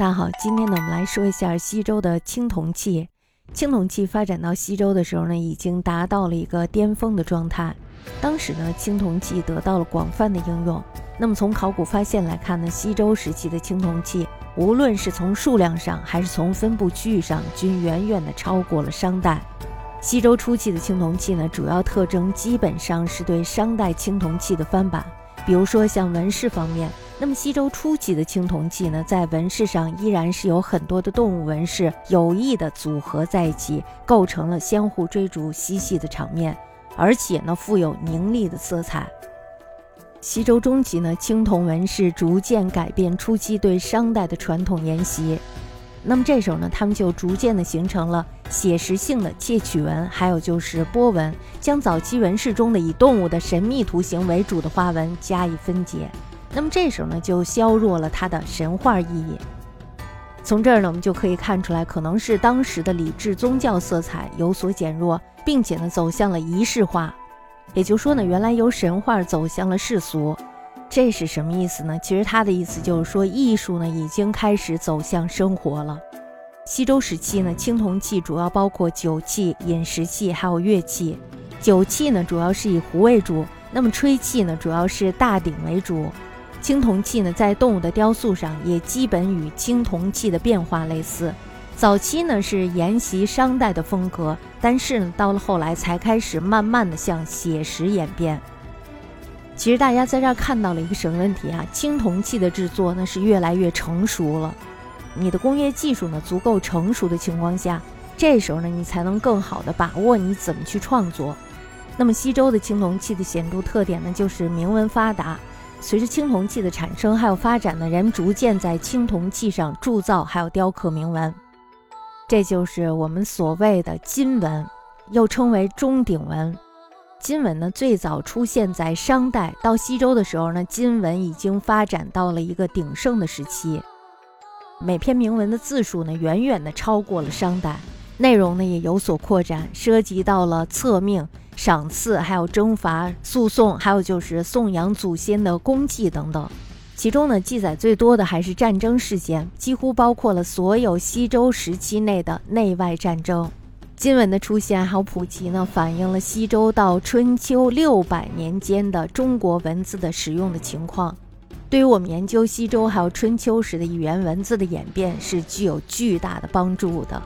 大家好，今天呢，我们来说一下西周的青铜器。青铜器发展到西周的时候呢，已经达到了一个巅峰的状态。当时呢，青铜器得到了广泛的应用。那么从考古发现来看呢，西周时期的青铜器，无论是从数量上还是从分布区域上，均远远的超过了商代。西周初期的青铜器呢，主要特征基本上是对商代青铜器的翻版。比如说像纹饰方面，那么西周初期的青铜器呢，在纹饰上依然是有很多的动物纹饰有意的组合在一起，构成了相互追逐嬉戏的场面，而且呢富有凝丽的色彩。西周中期呢，青铜纹饰逐渐改变初期对商代的传统沿袭。那么这时候呢，他们就逐渐的形成了写实性的窃取纹，还有就是波纹，将早期纹饰中的以动物的神秘图形为主的花纹加以分解。那么这时候呢，就削弱了它的神话意义。从这儿呢，我们就可以看出来，可能是当时的礼制宗教色彩有所减弱，并且呢，走向了仪式化。也就是说呢，原来由神话走向了世俗。这是什么意思呢？其实它的意思就是说，艺术呢已经开始走向生活了。西周时期呢，青铜器主要包括酒器、饮食器，还有乐器。酒器呢，主要是以壶为主；那么吹器呢，主要是大鼎为主。青铜器呢，在动物的雕塑上也基本与青铜器的变化类似。早期呢是沿袭商代的风格，但是呢，到了后来才开始慢慢的向写实演变。其实大家在这儿看到了一个什么问题啊？青铜器的制作呢是越来越成熟了，你的工业技术呢足够成熟的情况下，这时候呢你才能更好的把握你怎么去创作。那么西周的青铜器的显著特点呢就是铭文发达。随着青铜器的产生还有发展呢，人们逐渐在青铜器上铸造还有雕刻铭文，这就是我们所谓的金文，又称为钟鼎文。金文呢，最早出现在商代，到西周的时候呢，金文已经发展到了一个鼎盛的时期。每篇铭文的字数呢，远远的超过了商代，内容呢也有所扩展，涉及到了册命、赏赐，还有征伐、诉讼，还有就是颂扬祖先的功绩等等。其中呢，记载最多的还是战争事件，几乎包括了所有西周时期内的内外战争。金文的出现还有普及呢，反映了西周到春秋六百年间的中国文字的使用的情况，对于我们研究西周还有春秋时的语言文字的演变是具有巨大的帮助的。